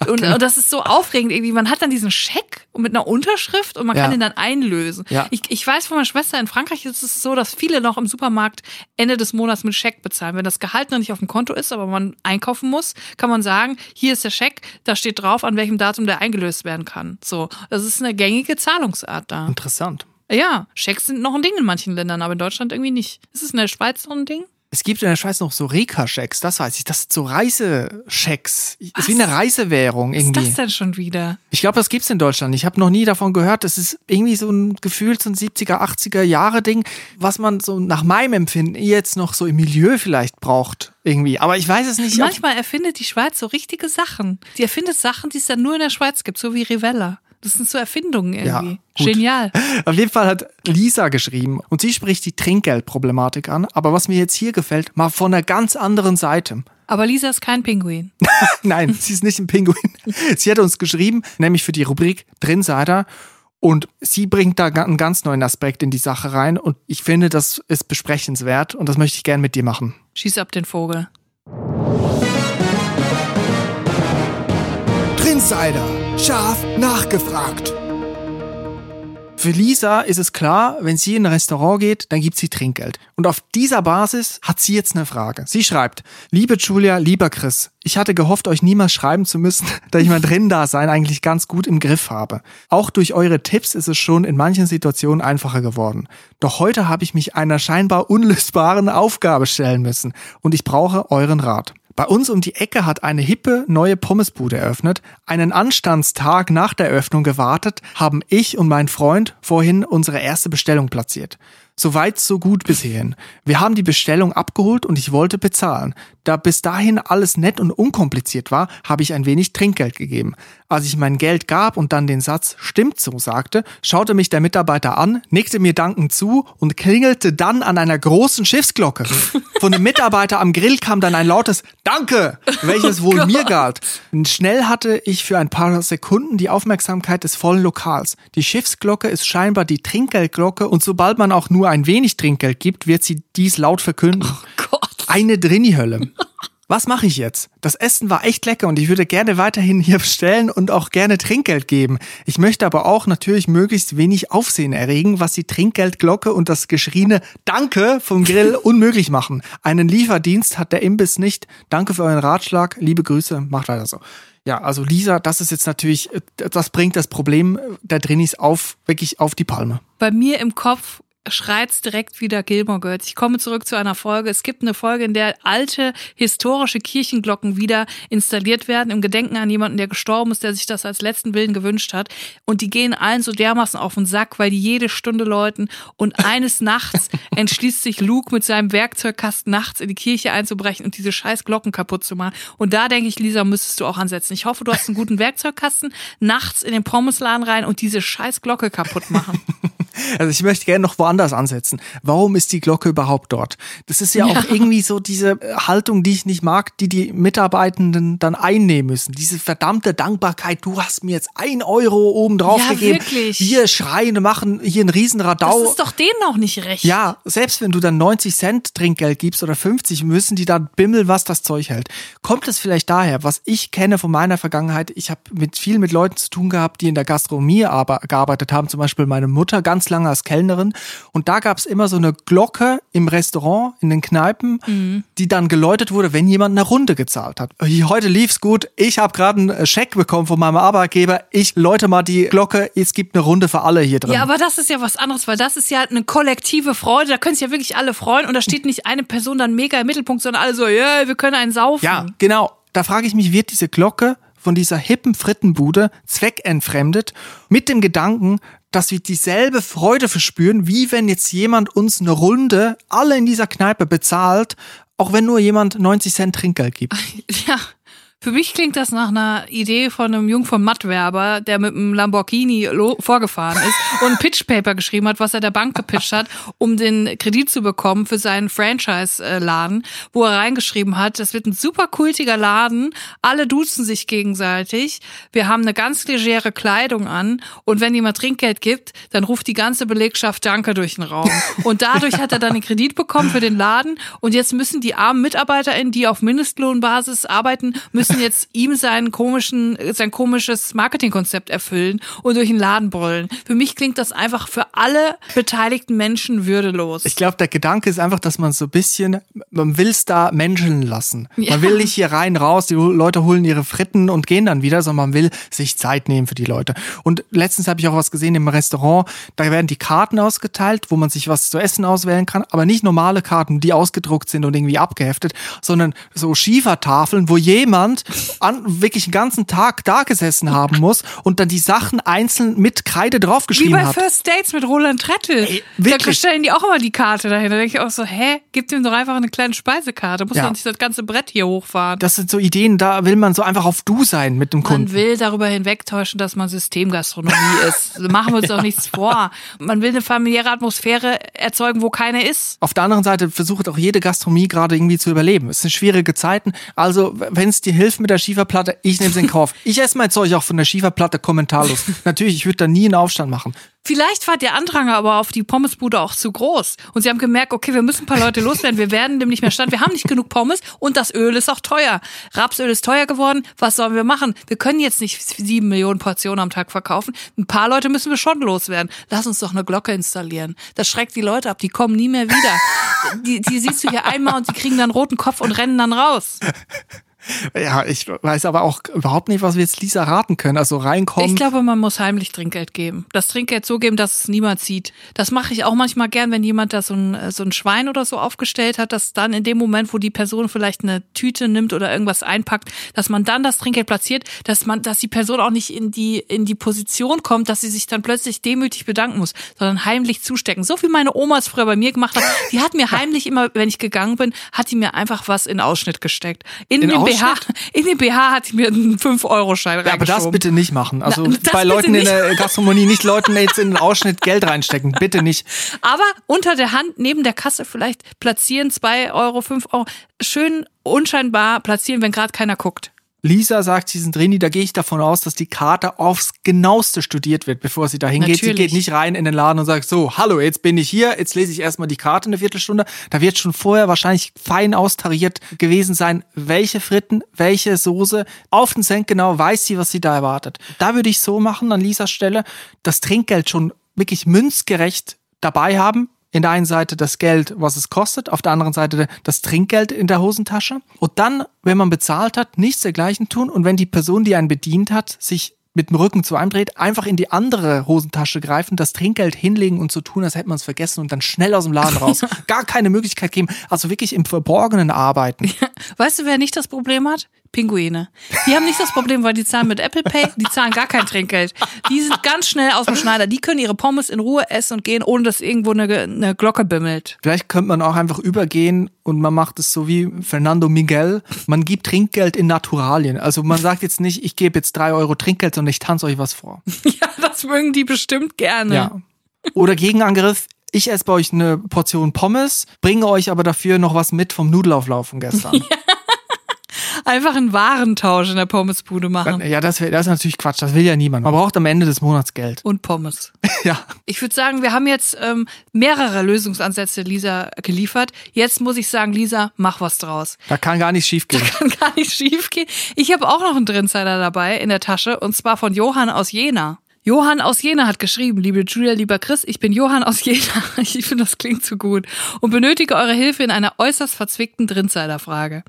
Und, und das ist so aufregend irgendwie. Man hat dann diesen Scheck mit einer Unterschrift und man Ja. kann den dann einlösen. Ja. Ich, ich weiß von meiner Schwester, in Frankreich ist es so, dass viele noch im Supermarkt Ende des Monats mit Scheck bezahlen. Wenn das Gehalt noch nicht auf dem Konto ist, aber man einkaufen muss, kann man sagen, hier ist der Scheck, da steht drauf, an welchem Datum der eingelöst werden kann. So, das ist eine gängige Zahlungsart da. Interessant. Ja, Schecks sind noch ein Ding in manchen Ländern, aber in Deutschland irgendwie nicht. Ist es in der Schweiz noch ein Ding? Es gibt in der Schweiz noch so Reka-Schecks, das weiß ich. Das sind so Reiseschecks. Das ist wie eine Reisewährung Was ist irgendwie. das denn schon wieder? Ich glaube, das gibt's in Deutschland. Ich habe noch nie davon gehört. Das ist irgendwie so ein Gefühl, so ein 70er, 80er Jahre Ding, was man so nach meinem Empfinden jetzt noch so im Milieu vielleicht braucht. Irgendwie. Aber ich weiß es nicht. Manchmal erfindet die Schweiz so richtige Sachen. Die erfindet Sachen, die es dann nur in der Schweiz gibt, so wie Rivella. Das sind so Erfindungen Ja, irgendwie. gut. Genial. *laughs* Auf jeden Fall hat Lisa geschrieben und sie spricht die Trinkgeldproblematik an. Aber was mir jetzt hier gefällt, mal von einer ganz anderen Seite. Aber Lisa ist kein Pinguin. *laughs* Nein, sie ist nicht ein Pinguin. *laughs* Sie hat uns geschrieben, nämlich für die Rubrik Drinsider. Und sie bringt da einen ganz neuen Aspekt in die Sache rein. Und ich finde, das ist besprechenswert. Und das möchte ich gern mit dir machen. Schieß ab den Vogel. Drinsider, scharf nachgefragt. Für Lisa ist es klar, wenn sie in ein Restaurant geht, dann gibt sie Trinkgeld. Und auf dieser Basis hat sie jetzt eine Frage. Sie schreibt, liebe Julia, lieber Chris, ich hatte gehofft, euch niemals schreiben zu müssen, *laughs* da ich mein Drin-Dasein eigentlich ganz gut im Griff habe. Auch durch eure Tipps ist es schon in manchen Situationen einfacher geworden. Doch heute habe ich mich einer scheinbar unlösbaren Aufgabe stellen müssen und ich brauche euren Rat. Bei uns um die Ecke hat eine hippe neue Pommesbude eröffnet. Einen Anstandstag nach der Eröffnung gewartet, haben ich und mein Freund vorhin unsere erste Bestellung platziert. Soweit, so gut bis hierhin. Wir haben die Bestellung abgeholt und ich wollte bezahlen. Da bis dahin alles nett und unkompliziert war, habe ich ein wenig Trinkgeld gegeben. Als ich mein Geld gab und dann den Satz stimmt so sagte, schaute mich der Mitarbeiter an, nickte mir dankend zu und klingelte dann an einer großen Schiffsglocke. *laughs* Von dem Mitarbeiter am Grill kam dann ein lautes Danke, welches wohl *laughs* mir galt. Schnell hatte ich für ein paar Sekunden die Aufmerksamkeit des vollen Lokals. Die Schiffsglocke ist scheinbar die Trinkgeldglocke und sobald man auch nur ein wenig Trinkgeld gibt, wird sie dies laut verkünden. Gott. Eine Drini-Hölle. Was mache ich jetzt? Das Essen war echt lecker und ich würde gerne weiterhin hier bestellen und auch gerne Trinkgeld geben. Ich möchte aber auch natürlich möglichst wenig Aufsehen erregen, was die Trinkgeldglocke und das geschrieene Danke vom Grill *laughs* unmöglich machen. Einen Lieferdienst hat der Imbiss nicht. Danke für euren Ratschlag. Liebe Grüße. Macht weiter so. Ja, also Lisa, das ist jetzt natürlich, das bringt das Problem der Drinis auf, wirklich auf die Palme. Bei mir im Kopf schreit's direkt wieder Gilmore Girls. Ich komme zurück zu einer Folge. Es gibt eine Folge, in der alte historische Kirchenglocken wieder installiert werden im Gedenken an jemanden, der gestorben ist, der sich das als letzten Willen gewünscht hat. Und die gehen allen so dermaßen auf den Sack, weil die jede Stunde läuten. Und eines Nachts *laughs* entschließt sich Luke mit seinem Werkzeugkasten nachts in die Kirche einzubrechen und diese scheiß Glocken kaputt zu machen. Und da denke ich, Lisa, müsstest du auch ansetzen. Ich hoffe, du hast einen guten Werkzeugkasten, nachts in den Pommesladen rein und diese scheiß Glocke kaputt machen. *laughs* Also ich möchte gerne noch woanders ansetzen. Warum ist die Glocke überhaupt dort? Das ist ja, auch irgendwie so diese äh, Haltung, die ich nicht mag, die die Mitarbeitenden dann einnehmen müssen. Diese verdammte Dankbarkeit, du hast mir jetzt ein Euro oben drauf Ja, gegeben. wirklich. Wir schreien, machen hier einen riesen Das ist doch denen auch nicht recht. Ja, selbst wenn du dann 90 Cent Trinkgeld gibst oder 50, müssen die dann bimmeln, was das Zeug hält. Kommt es vielleicht daher, was ich kenne von meiner Vergangenheit, ich habe mit viel mit Leuten zu tun gehabt, die in der Gastronomie aber, gearbeitet haben, zum Beispiel meine Mutter ganz lange als Kellnerin. Und da gab es immer so eine Glocke im Restaurant, in den Kneipen, Mhm. die dann geläutet wurde, wenn jemand eine Runde gezahlt hat. Heute lief's gut, ich habe gerade einen Scheck bekommen von meinem Arbeitgeber, ich läute mal die Glocke, es gibt eine Runde für alle hier drin. Ja, aber das ist ja was anderes, weil das ist ja eine kollektive Freude. Da können sich ja wirklich alle freuen und da steht nicht eine Person dann mega im Mittelpunkt, sondern alle so, ja, wir können einen saufen. Ja, genau. Da frage ich mich, wird diese Glocke von dieser hippen Frittenbude zweckentfremdet mit dem Gedanken, dass wir dieselbe Freude verspüren, wie wenn jetzt jemand uns eine Runde alle in dieser Kneipe bezahlt, auch wenn nur jemand 90 Cent Trinkgeld gibt. *laughs* Ja. Für mich klingt das nach einer Idee von einem Jung vom Mattwerber, der mit einem Lamborghini vorgefahren ist und ein Pitchpaper geschrieben hat, was er der Bank gepitcht hat, um den Kredit zu bekommen für seinen Franchise-Laden, wo er reingeschrieben hat, das wird ein super kultiger Laden, alle duzen sich gegenseitig, wir haben eine ganz legere Kleidung an und wenn jemand Trinkgeld gibt, dann ruft die ganze Belegschaft Danke durch den Raum. Und dadurch hat er dann den Kredit bekommen für den Laden und jetzt müssen die armen MitarbeiterInnen, die auf Mindestlohnbasis arbeiten, müssen jetzt ihm seinen komischen, sein komisches Marketingkonzept erfüllen und durch den Laden brüllen. Für mich klingt das einfach für alle beteiligten Menschen würdelos. Ich glaube, der Gedanke ist einfach, dass man so ein bisschen, man will es da menscheln lassen. Ja. Man will nicht hier rein, raus, die Leute holen ihre Fritten und gehen dann wieder, sondern man will sich Zeit nehmen für die Leute. Und letztens habe ich auch was gesehen im Restaurant, da werden die Karten ausgeteilt, wo man sich was zu essen auswählen kann, aber nicht normale Karten, die ausgedruckt sind und irgendwie abgeheftet, sondern so Schiefertafeln, wo jemand an, wirklich einen ganzen Tag da gesessen haben muss und dann die Sachen einzeln mit Kreide Wie draufgeschrieben bei hat. First Dates mit Roland Trettel. da wirklich? stellen die auch immer die Karte dahin. Da denke ich auch so, hä, gib ihm doch einfach eine kleine Speisekarte. Muss Ja. nicht das ganze Brett hier hochfahren. Das sind so Ideen, da will man so einfach auf Du sein mit dem Man Kunden. will darüber hinwegtäuschen, dass man Systemgastronomie *laughs* ist. Machen wir uns doch nichts vor. Man will eine familiäre Atmosphäre erzeugen, wo keine ist. Auf der anderen Seite versucht auch jede Gastronomie gerade irgendwie zu überleben. Es sind schwierige Zeiten. Also, wenn es dir hilft mit der Schieferplatte, ich nehme es in Kauf. Ich esse mein Zeug auch von der Schieferplatte kommentarlos. *laughs* Natürlich, ich würde da nie einen Aufstand machen. Vielleicht war der Andrang aber auf die Pommesbude auch zu groß. Und sie haben gemerkt, okay, wir müssen ein paar Leute loswerden. Wir werden dem nicht mehr stand. Wir haben nicht genug Pommes und das Öl ist auch teuer. Rapsöl ist teuer geworden. Was sollen wir machen? Wir können jetzt nicht sieben Millionen Portionen am Tag verkaufen. Ein paar Leute müssen wir schon loswerden. Lass uns doch eine Glocke installieren. Das schreckt die Leute ab. Die kommen nie mehr wieder. Die, die siehst du hier einmal und die kriegen dann roten Kopf und rennen dann raus. Ja, ich weiß aber auch überhaupt nicht, was wir jetzt Lisa raten können. Also reinkommen. Ich glaube, man muss heimlich Trinkgeld geben. Das Trinkgeld so geben, dass es niemand sieht. Das mache ich auch manchmal gern, wenn jemand da so ein, äh, so ein Schwein oder so aufgestellt hat, dass dann in dem Moment, wo die Person vielleicht eine Tüte nimmt oder irgendwas einpackt, dass man dann das Trinkgeld platziert, dass man, dass die Person auch nicht in die, in die Position kommt, dass sie sich dann plötzlich demütig bedanken muss, sondern heimlich zustecken. So wie meine Oma es früher bei mir gemacht hat. Die hat mir *laughs* heimlich immer, wenn ich gegangen bin, hat die mir einfach was in Ausschnitt gesteckt. In, In den BH, in den BH hat sie mir einen 5-Euro-Schein ja, aber das bitte nicht machen. Also Na, bei Leuten in der Gastronomie nicht Leuten jetzt in den Ausschnitt Geld reinstecken. Bitte nicht. Aber unter der Hand, neben der Kasse vielleicht platzieren, zwei Euro, fünf Euro, schön unscheinbar platzieren, wenn gerade keiner guckt. Lisa sagt, sie sind Rini, da gehe ich davon aus, dass die Karte aufs genaueste studiert wird, bevor sie da hingeht. Sie geht nicht rein in den Laden und sagt, so, hallo, jetzt bin ich hier, jetzt lese ich erstmal die Karte eine Viertelstunde. Da wird schon vorher wahrscheinlich fein austariert gewesen sein, welche Fritten, welche Soße. Auf den Cent genau weiß sie, was sie da erwartet. Da würde ich so machen, an Lisas Stelle, das Trinkgeld schon wirklich münzgerecht dabei haben. In der einen Seite das Geld, was es kostet, auf der anderen Seite das Trinkgeld in der Hosentasche. Und dann, wenn man bezahlt hat, nichts dergleichen tun. Und wenn die Person, die einen bedient hat, sich mit dem Rücken zu einem dreht, einfach in die andere Hosentasche greifen, das Trinkgeld hinlegen und so tun, als hätte man es vergessen und dann schnell aus dem Laden raus. *laughs* Gar keine Möglichkeit geben. Also wirklich im Verborgenen arbeiten. Weißt du, wer nicht das Problem hat? Pinguine. Die haben nicht das Problem, weil die zahlen mit Apple Pay, die zahlen gar kein Trinkgeld. Die sind ganz schnell aus dem Schneider. Die können ihre Pommes in Ruhe essen und gehen, ohne dass irgendwo eine, eine Glocke bimmelt. Vielleicht könnte man auch einfach übergehen und man macht es so wie Fernando Miguel. Man gibt Trinkgeld in Naturalien. Also man sagt jetzt nicht, ich gebe jetzt drei Euro Trinkgeld, sondern ich tanze euch was vor. *laughs* Ja, das mögen die bestimmt gerne. Ja. Oder Gegenangriff. Ich esse bei euch eine Portion Pommes, bringe euch aber dafür noch was mit vom Nudelauflauf von gestern. *laughs* Einfach einen Warentausch in der Pommesbude machen. Ja, das, wär, das ist natürlich Quatsch. Das will ja niemand. Man braucht am Ende des Monats Geld. Und Pommes. *laughs* Ja. Ich würde sagen, wir haben jetzt ähm, mehrere Lösungsansätze Lisa geliefert. Jetzt muss ich sagen, Lisa, mach was draus. Da kann gar nicht schief gehen. Kann gar nicht schief gehen. Ich habe auch noch einen Drinsider dabei in der Tasche und zwar von Johann aus Jena. Johann aus Jena hat geschrieben, liebe Julia, lieber Chris, ich bin Johann aus Jena. *laughs* Ich finde, das klingt so gut. Und benötige eure Hilfe in einer äußerst verzwickten Drinsider-Frage.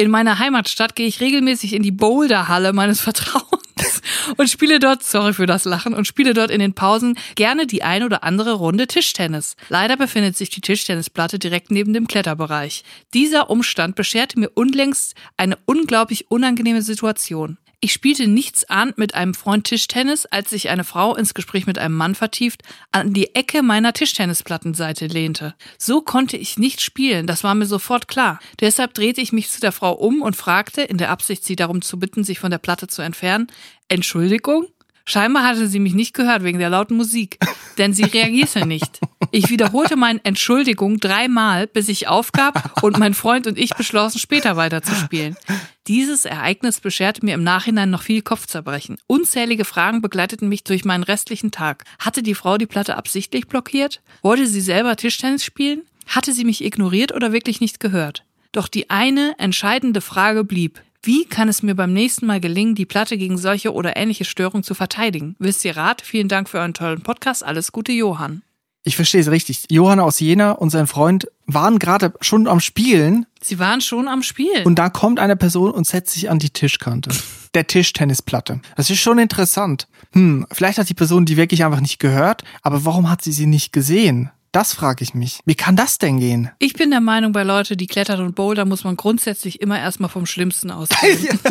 In meiner Heimatstadt gehe ich regelmäßig in die Boulderhalle meines *laughs* Vertrauens und spiele dort, sorry für das Lachen, und spiele dort in den Pausen gerne die ein oder andere Runde Tischtennis. Leider befindet sich die Tischtennisplatte direkt neben dem Kletterbereich. Dieser Umstand bescherte mir unlängst eine unglaublich unangenehme Situation. Ich spielte nichts ahnt mit einem Freund Tischtennis, als sich eine Frau ins Gespräch mit einem Mann vertieft an die Ecke meiner Tischtennisplattenseite lehnte. So konnte ich nicht spielen, das war mir sofort klar. Deshalb drehte ich mich zu der Frau um und fragte, in der Absicht, sie darum zu bitten, sich von der Platte zu entfernen, Entschuldigung? Scheinbar hatte sie mich nicht gehört wegen der lauten Musik, denn sie reagierte nicht. Ich wiederholte meine Entschuldigung dreimal, bis ich aufgab und mein Freund und ich beschlossen, später weiterzuspielen. Dieses Ereignis bescherte mir im Nachhinein noch viel Kopfzerbrechen. Unzählige Fragen begleiteten mich durch meinen restlichen Tag. Hatte die Frau die Platte absichtlich blockiert? Wollte sie selber Tischtennis spielen? Hatte sie mich ignoriert oder wirklich nicht gehört? Doch die eine entscheidende Frage blieb. Wie kann es mir beim nächsten Mal gelingen, die Platte gegen solche oder ähnliche Störungen zu verteidigen? Wisst ihr Rat? Vielen Dank für euren tollen Podcast. Alles Gute, Johann. Ich verstehe es richtig. Johann aus Jena und sein Freund waren gerade schon am Spielen Sie waren schon am Spielen. und da kommt eine Person und setzt sich an die Tischkante. *laughs* Der Tischtennisplatte. Das ist schon interessant. Hm, vielleicht hat die Person die wirklich einfach nicht gehört, aber warum hat sie sie nicht gesehen? Das frage ich mich. Wie kann das denn gehen? Ich bin der Meinung, bei Leuten, die klettern und bouldern, muss man grundsätzlich immer erstmal vom Schlimmsten ausgehen. *laughs*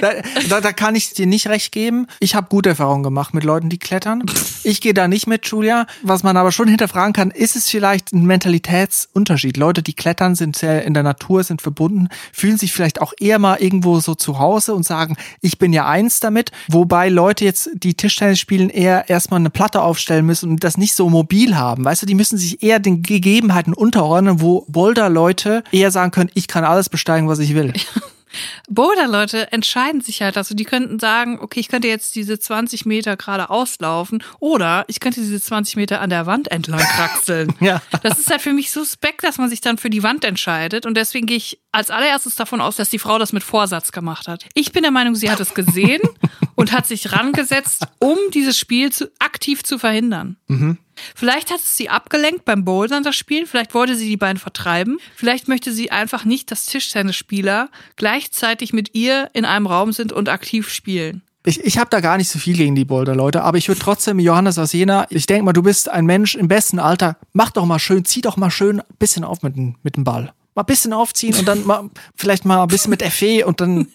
Da, da, da kann ich dir nicht recht geben. Ich habe gute Erfahrungen gemacht mit Leuten, die klettern. Ich gehe da nicht mit, Julia. Was man aber schon hinterfragen kann, ist es vielleicht ein Mentalitätsunterschied? Leute, die klettern, sind sehr in der Natur, sind verbunden, fühlen sich vielleicht auch eher mal irgendwo so zu Hause und sagen, ich bin ja eins damit. Wobei Leute jetzt, die Tischtennis spielen, eher erstmal eine Platte aufstellen müssen und das nicht so mobil haben. Weißt du, die müssen sich eher den Gegebenheiten unterordnen, wo Boulder-Leute eher sagen können, ich kann alles besteigen, was ich will. *laughs* Boulder-Leute entscheiden sich halt, also die könnten sagen, okay, ich könnte jetzt diese 20 Meter gerade auslaufen oder ich könnte diese 20 Meter an der Wand entlang kraxeln. *laughs* Ja. Das ist halt für mich suspekt, dass man sich dann für die Wand entscheidet und deswegen gehe ich als allererstes davon aus, dass die Frau das mit Vorsatz gemacht hat. Ich bin der Meinung, sie hat es gesehen *laughs* und hat sich rangesetzt, um dieses Spiel zu, aktiv zu verhindern. Vielleicht hat es sie abgelenkt beim Bouldern, das Spiel. Vielleicht wollte sie die beiden vertreiben. Vielleicht möchte sie einfach nicht, dass Tischtennisspieler gleichzeitig mit ihr in einem Raum sind und aktiv spielen. Ich, ich habe da gar nicht so viel gegen die Boulder-Leute, aber ich würde trotzdem, Johannes aus Jena, ich denke mal, du bist ein Mensch im besten Alter, mach doch mal schön, zieh doch mal schön ein bisschen auf mit, dem- mit dem Ball. Mal ein bisschen aufziehen und dann mal, vielleicht mal ein bisschen mit Effet und dann,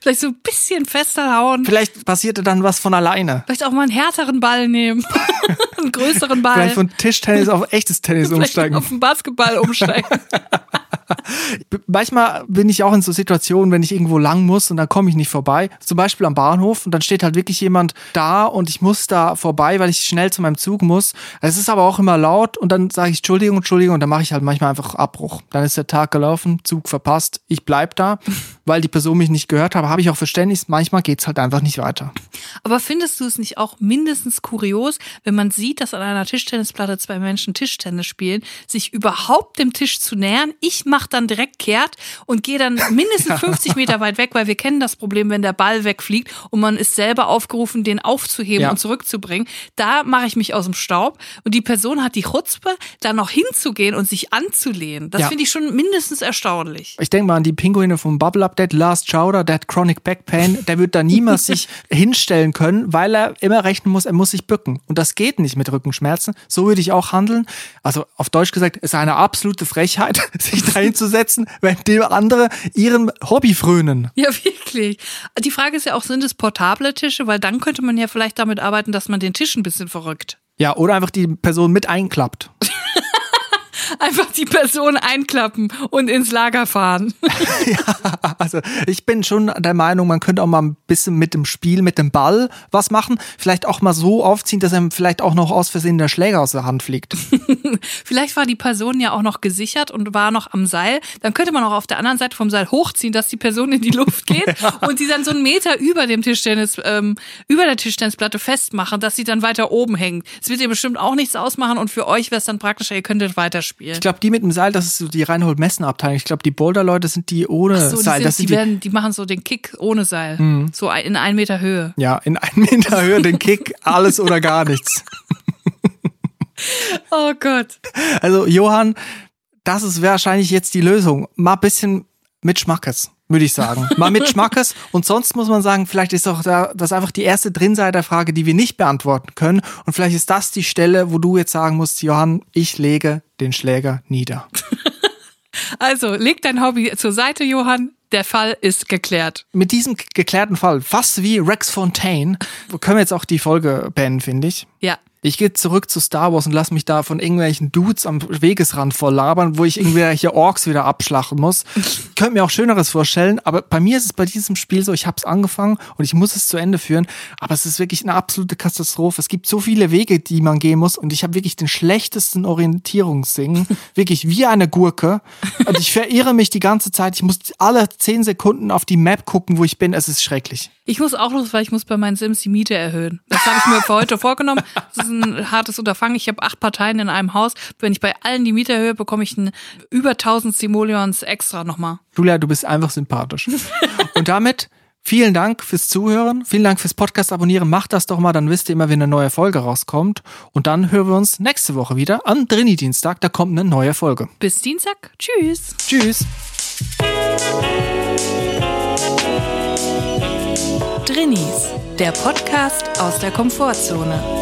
Vielleicht so ein bisschen fester hauen. vielleicht passierte dann was von alleine. Vielleicht auch mal einen härteren Ball nehmen. *laughs* einen größeren Ball. Vielleicht von Tischtennis auf echtes Tennis Vielleicht umsteigen. auf den Basketball umsteigen. *laughs* Manchmal bin ich auch in so Situationen, wenn ich irgendwo lang muss und dann komme ich nicht vorbei. Zum Beispiel am Bahnhof und dann steht halt wirklich jemand da und ich muss da vorbei, weil ich schnell zu meinem Zug muss. Es ist aber auch immer laut und dann sage ich Entschuldigung, Entschuldigung und dann mache ich halt manchmal einfach Abbruch. Dann ist der Tag gelaufen, Zug verpasst, ich bleib da, *laughs* weil die Person mich nicht gehört hat. Habe ich auch Verständnis. Manchmal geht's halt einfach nicht weiter. Aber findest du es nicht auch mindestens kurios, wenn man sieht, dass an einer Tischtennisplatte zwei Menschen Tischtennis spielen, sich überhaupt dem Tisch zu nähern? Ich mache dann direkt kehrt und gehe dann mindestens 50 Meter weit weg, weil wir kennen das Problem, wenn der Ball wegfliegt und man ist selber aufgerufen, den aufzuheben Ja. und zurückzubringen. Da mache ich mich aus dem Staub und die Person hat die Chutzpe, da noch hinzugehen und sich anzulehnen. Das Ja. finde ich schon mindestens erstaunlich. Ich denke mal an die Pinguine vom Bubble Update, Last Chowder, der hat Chronic Back Pain, der wird da niemals *laughs* sich hinstellen können, weil er immer rechnen muss, er muss sich bücken. Und das geht nicht mit Rückenschmerzen. So würde ich auch handeln. Also auf Deutsch gesagt, es ist eine absolute Frechheit, *laughs* sich da hinzusetzen, wenn dem andere ihrem Hobby frönen. Ja, wirklich. Die Frage ist ja auch, sind es portable Tische? Weil dann könnte man ja vielleicht damit arbeiten, dass man den Tisch ein bisschen verrückt. Ja, oder einfach die Person mit einklappt. *laughs* Einfach die Person einklappen und ins Lager fahren. *laughs* Also ich bin schon der Meinung, man könnte auch mal ein bisschen mit dem Spiel, mit dem Ball was machen. Vielleicht auch mal so aufziehen, dass einem vielleicht auch noch aus Versehen der Schläger aus der Hand fliegt. *laughs* Vielleicht war die Person ja auch noch gesichert und war noch am Seil. Dann könnte man auch auf der anderen Seite vom Seil hochziehen, dass die Person in die Luft geht und sie dann so einen Meter über dem Tischtennis, ähm, über der Tischtennisplatte festmachen, dass sie dann weiter oben hängt. Es wird ihr bestimmt auch nichts ausmachen und für euch wäre es dann praktischer, ihr könntet weiterspielen. Ich glaube, die mit dem Seil, das ist so die Reinhold Messner Abteilung. Ich glaube, die Boulder-Leute sind die ohne so, die, Seil. sind, das die, die, werden, die machen so den Kick ohne Seil. So ein- in einen Meter Höhe. ja, in einem *laughs* Meter Höhe den Kick, alles oder gar nichts. *laughs* Oh Gott. Also, Johann, das ist wahrscheinlich jetzt die Lösung. Mal ein bisschen mit Schmackes, würde ich sagen. Mal mit Schmackes. Und sonst muss man sagen, vielleicht ist auch da, das einfach die erste Drinseiterfrage, die wir nicht beantworten können. Und vielleicht ist das die Stelle, wo du jetzt sagen musst, Johann, ich lege den Schläger nieder. *laughs* Also, leg dein Hobby zur Seite, Johann. Der Fall ist geklärt. Mit diesem geklärten Fall, fast wie Rex Fontaine, können wir jetzt auch die Folge beenden, finde ich. Ja. Ich gehe zurück zu Star Wars und lass mich da von irgendwelchen Dudes am Wegesrand voll labern, wo ich irgendwelche Orks wieder abschlachten muss. Ich könnte mir auch Schöneres vorstellen, aber bei mir ist es bei diesem Spiel so, ich habe es angefangen und ich muss es zu Ende führen, aber es ist wirklich eine absolute Katastrophe. Es gibt so viele Wege, die man gehen muss und ich habe wirklich den schlechtesten Orientierungssinn, *laughs* wirklich wie eine Gurke und ich verirre mich die ganze Zeit. Ich muss alle zehn Sekunden auf die Map gucken, wo ich bin. Es ist schrecklich. Ich muss auch los, weil ich muss bei meinen Sims die Miete erhöhen. Das habe ich mir für heute vorgenommen. *laughs* Das ist ein hartes Unterfangen. Ich habe acht Parteien in einem Haus. Wenn ich bei allen die Miete erhöhe, bekomme ich ein über 1000 Simoleons extra nochmal. Julia, du bist einfach sympathisch. Und damit vielen Dank fürs Zuhören. Vielen Dank fürs Podcast abonnieren. Macht das doch mal, dann wisst ihr immer, wenn eine neue Folge rauskommt. Und dann hören wir uns nächste Woche wieder am Drini-Dienstag. Da kommt eine neue Folge. Bis Dienstag. Tschüss. Tschüss. Drinnies, der Podcast aus der Komfortzone.